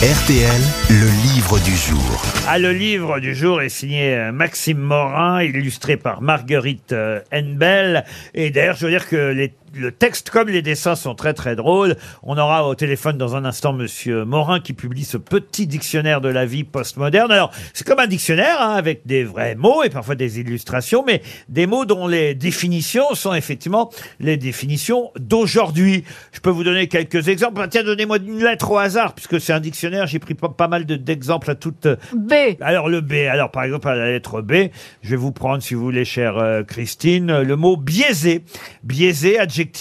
RTL, le livre du jour. Ah, le livre du jour est signé euh, Maxime Morin, illustré par Marguerite euh, Henbel. Et d'ailleurs, je veux dire que les- le texte comme les dessins sont très très drôles. On aura au téléphone dans un instant Monsieur Morin qui publie ce petit dictionnaire de la vie postmoderne. Alors, c'est comme un dictionnaire hein, avec des vrais mots et parfois des illustrations, mais des mots dont les définitions sont effectivement les définitions d'aujourd'hui. Je peux vous donner quelques exemples. Tiens, donnez-moi une lettre au hasard, puisque c'est un dictionnaire. J'ai pris pas, pas mal de- d'exemples à toutes B. alors le B, alors par exemple à la lettre B, je vais vous prendre si vous voulez chère euh, Christine, le mot biaisé. Biaisé,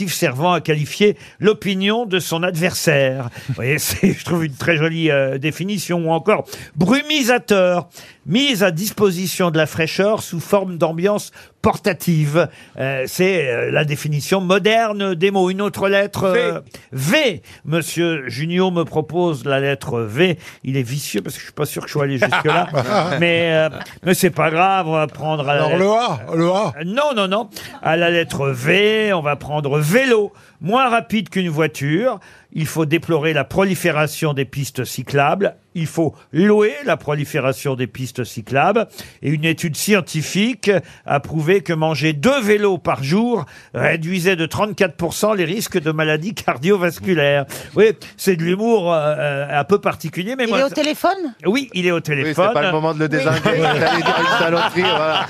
servant à qualifier l'opinion de son adversaire. Vous voyez, c'est je trouve une très jolie euh, définition ou encore brumisateur, mise à disposition de la fraîcheur sous forme d'ambiance portative. Euh, c'est euh, la définition moderne des mots. Une autre lettre euh, V. Monsieur Junio me propose la lettre V. Il est vicieux parce que je suis pas sûr que je sois allé jusque là. mais euh, mais c'est pas grave. On va prendre à la Alors lettre- le A, le A. Non, non, non. À la lettre V, on va prendre vélo, moins rapide qu'une voiture. Il faut déplorer la prolifération des pistes cyclables. Il faut louer la prolifération des pistes cyclables. Et une étude scientifique a prouvé que manger deux vélos par jour réduisait de 34% les risques de maladies cardiovasculaires. Oui, c'est de l'humour euh, euh, un peu particulier, mais Il moi, est au téléphone? Oui, il est au Oui, téléphone. c'est pas le moment de le désinguer. T'allais dire une saloperie, voilà.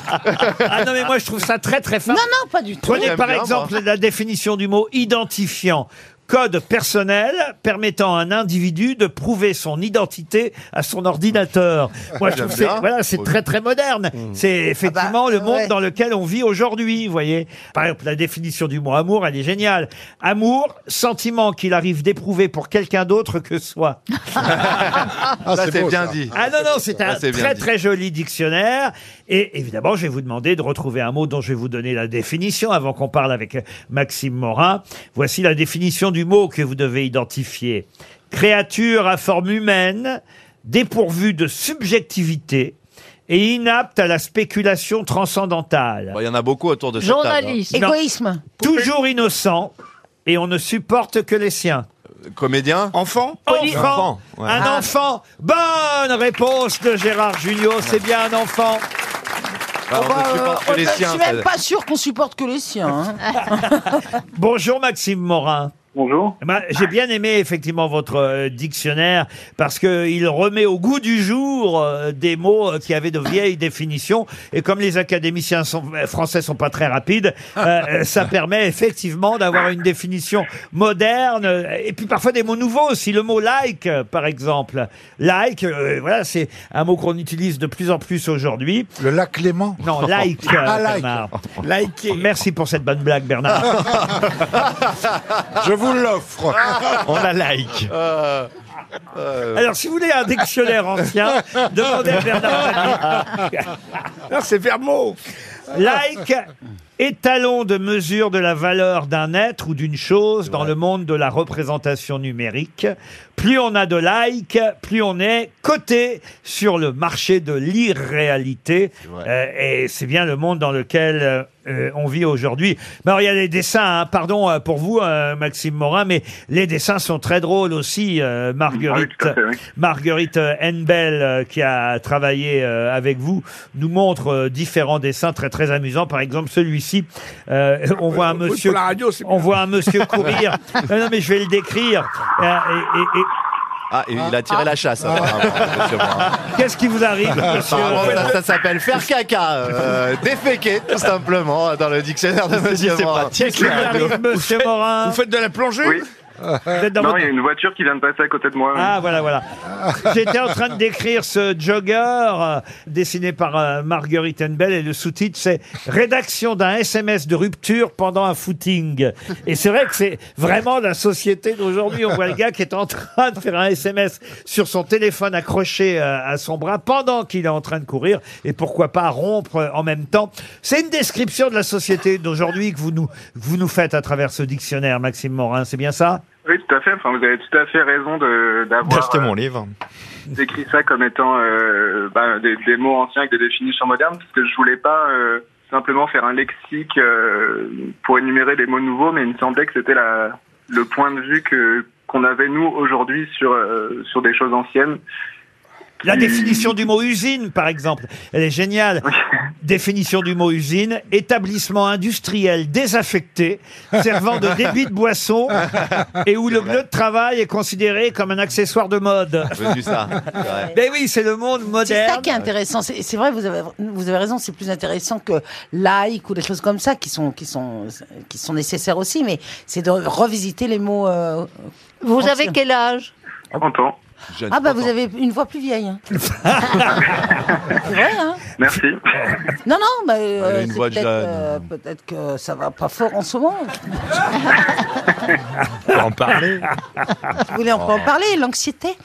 ah non, mais moi je trouve ça très très fin. Non, non, pas du tout. Prenez J'aime par bien, exemple la définition du mot identifiant. Code personnel permettant à un individu de prouver son identité à son ordinateur. Moi, je trouve que c'est voilà, c'est très très moderne. C'est effectivement Ah bah, le monde ouais. dans lequel on vit aujourd'hui. Vous voyez, par exemple, la définition du mot amour, elle est géniale. Amour, sentiment qu'il arrive d'éprouver pour quelqu'un d'autre que soi. Ah, Ça, c'est bien ça. dit. Ah non, non, c'est un Ah, c'est bien très dit. très joli dictionnaire. Et évidemment, je vais vous demander de retrouver un mot dont je vais vous donner la définition avant qu'on parle avec Maxime Morin. Voici la définition du mot que vous devez identifier. Créature à forme humaine, dépourvue de subjectivité et inapte à la spéculation transcendantale. Bon, Il y en a beaucoup autour de cette table. hein. Journaliste. Non. Égoïsme. Toujours innocent et on ne supporte que les siens. Comédien Enfant Enfant, Enfant, ouais. un Ah. enfant. Bonne réponse de Gérard Junior, c'est bien un enfant. Bah, on Bah, ne supporte euh, que les je siens. suis même ça- pas sûr qu'on supporte que les siens. hein. Bonjour Maxime Morin. Bonjour. Eh ben, J'ai bien aimé effectivement votre euh, dictionnaire parce que il remet au goût du jour euh, des mots euh, qui avaient de vieilles définitions et comme les académiciens sont, français sont pas très rapides, euh, ça permet effectivement d'avoir une définition moderne euh, et puis parfois des mots nouveaux aussi. Le mot like euh, par exemple, like, euh, voilà c'est un mot qu'on utilise de plus en plus aujourd'hui. Le lac Clément. Non, like. euh, Ah, like. Bernard. Merci pour cette bonne blague, Bernard. Je vous l'offre. On a like. Alors, si vous voulez un dictionnaire ancien, demandez à Bernard. Non, c'est Vermo. Like, étalon de mesure de la valeur d'un être ou d'une chose dans le monde de la représentation numérique. Plus on a de likes, plus on est coté sur le marché de l'irréalité. Euh, et c'est bien le monde dans lequel euh, euh, on vit aujourd'hui. Mais alors, il y a les dessins, hein. pardon euh, pour vous, euh, Maxime Morin, mais les dessins sont très drôles aussi, Marguerite. Ah oui, tout à fait, oui. Marguerite Henbel, qui a travaillé avec vous, nous montre différents dessins très très amusants. Par exemple, celui-ci, euh, on voit un Oui, monsieur, pour la radio, c'est on bien. voit un monsieur courir. non, non, mais je vais le décrire. Euh, et- et- et- Ah, et il a tiré la chasse. apparemment, monsieur Morin. Qu'est-ce qui vous arrive, monsieur Apparemment, ça, ça s'appelle faire caca. Euh, déféquer, tout simplement, dans le dictionnaire de monsieur Morin. Qu'est-ce qui vous arrive, monsieur Morin Vous faites de la plongée Oui. Vous êtes dans Non, votre- il y a une voiture qui vient de passer à côté de moi. Ah voilà voilà. J'étais en train de décrire ce jogger euh, dessiné par euh, Marguerite Henbel et le sous-titre c'est rédaction d'un SMS de rupture pendant un footing. Et c'est vrai que c'est vraiment la société d'aujourd'hui. On voit le gars qui est en train de faire un SMS sur son téléphone accroché euh, à son bras pendant qu'il est en train de courir et pourquoi pas rompre euh, en même temps. C'est une description de la société d'aujourd'hui que vous nous vous nous faites à travers ce dictionnaire Maxime Morin, c'est bien ça? Oui, tout à fait. Enfin, vous avez tout à fait raison de d'avoir euh, livre. décrit ça comme étant euh, bah, des, des mots anciens avec des définitions modernes, parce que je voulais pas euh, simplement faire un lexique euh, pour énumérer des mots nouveaux, mais il me semblait que c'était la le point de vue que qu'on avait nous aujourd'hui sur sur des choses anciennes. La définition du mot usine, par exemple, elle est géniale. Définition du mot usine, établissement industriel désaffecté, servant de débit de boisson et où le bleu de travail est considéré comme un accessoire de mode. Venu ça. c'est vrai. Mais oui, c'est le monde C'est moderne. ça qui est intéressant. C'est c'est vrai, vous avez, vous avez raison, c'est plus intéressant que like ou des choses comme ça qui sont, qui sont, qui sont nécessaires aussi, mais c'est de revisiter les mots. euh, Vous anciens. avez quel âge? 30 ans. Jeune, Ah bah 30 vous avez une voix plus vieille. hein. c'est vrai, hein Merci. Non, non, bah, euh, Elle a une c'est voix de peut-être, jeune. euh, peut-être que ça va pas fort en ce moment. On va en parler. Vous voulez on peut en parler, l'anxiété?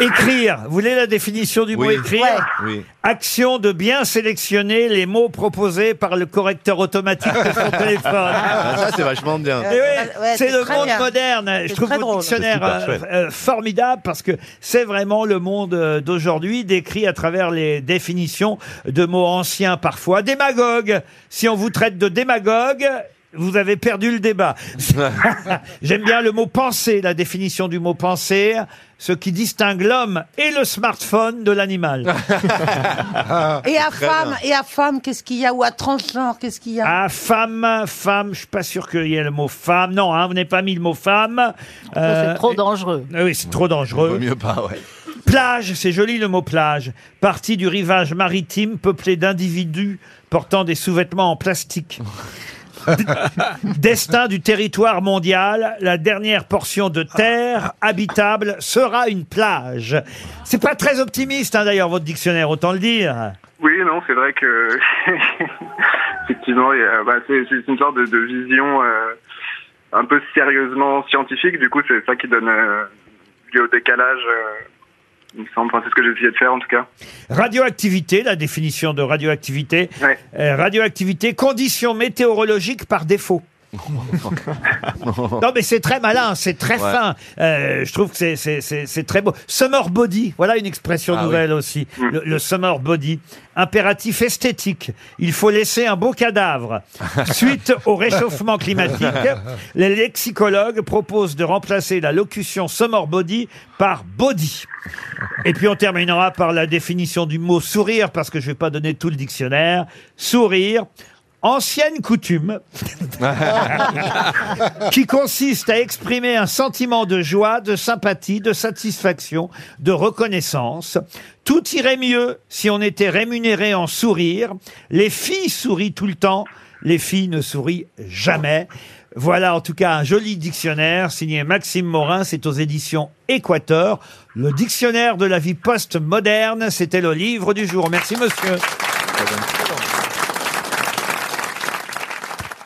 Écrire. Vous voulez la définition du mot Oui. écrire? Ouais. Oui. Action de bien sélectionner les mots proposés par le correcteur automatique de son téléphone. Ah, ça, c'est vachement bien. Eh oui, Ouais, c'est c'est le très monde bien. moderne. Je C'est trouve très votre drôle. dictionnaire C'est super euh, euh, formidable parce que c'est vraiment le monde euh, d'aujourd'hui décrit à travers les définitions de mots anciens parfois. Démagogue. Si on vous traite de démagogue, vous avez perdu le débat. J'aime bien le mot penser, la définition du mot penser, ce qui distingue l'homme et le smartphone de l'animal. Et à femme, et à femme, qu'est-ce qu'il y a Ou à transgenre, qu'est-ce qu'il y a? Ah, femme, femme, je suis pas sûr qu'il y ait le mot femme. Non, hein, vous n'avez pas mis le mot femme. Euh, C'est trop dangereux. ah Oui, c'est trop dangereux. Vaut mieux pas, ouais. Plage, c'est joli le mot plage. Partie du rivage maritime peuplé d'individus portant des sous-vêtements en plastique. Destin du territoire mondial, la dernière portion de terre habitable sera une plage. C'est pas très optimiste hein, d'ailleurs votre dictionnaire, autant le dire. Oui, non, c'est vrai que effectivement, bah, c'est une sorte de, de vision euh, un peu sérieusement scientifique. Du coup, c'est ça qui donne euh, lieu au décalage. euh, il me semble. Enfin, c'est ce que j'ai essayé de faire en tout cas. Radioactivité, la définition de radioactivité. Ouais. Euh, radioactivité, condition météorologique par défaut. Non mais c'est très malin, c'est très Ouais. fin. Euh, je trouve que c'est- c'est c'est- c'est très beau. Summer body, voilà une expression Ah nouvelle aussi. Le, le summer body, impératif esthétique. Il faut laisser un beau cadavre. Suite au réchauffement climatique, les lexicologues proposent de remplacer la locution summer body par body. Et puis on terminera par la définition du mot sourire, parce que je vais pas donner tout le dictionnaire. Sourire, ancienne coutume, qui consiste à exprimer un sentiment de joie, de sympathie, de satisfaction, de reconnaissance. Tout irait mieux si on était rémunéré en sourire. Les filles sourient tout le temps, les filles ne sourient jamais. Voilà en tout cas un joli dictionnaire signé Maxime Morin, c'est aux éditions Équateur. Le dictionnaire de la vie post-moderne, c'était le livre du jour. Merci monsieur.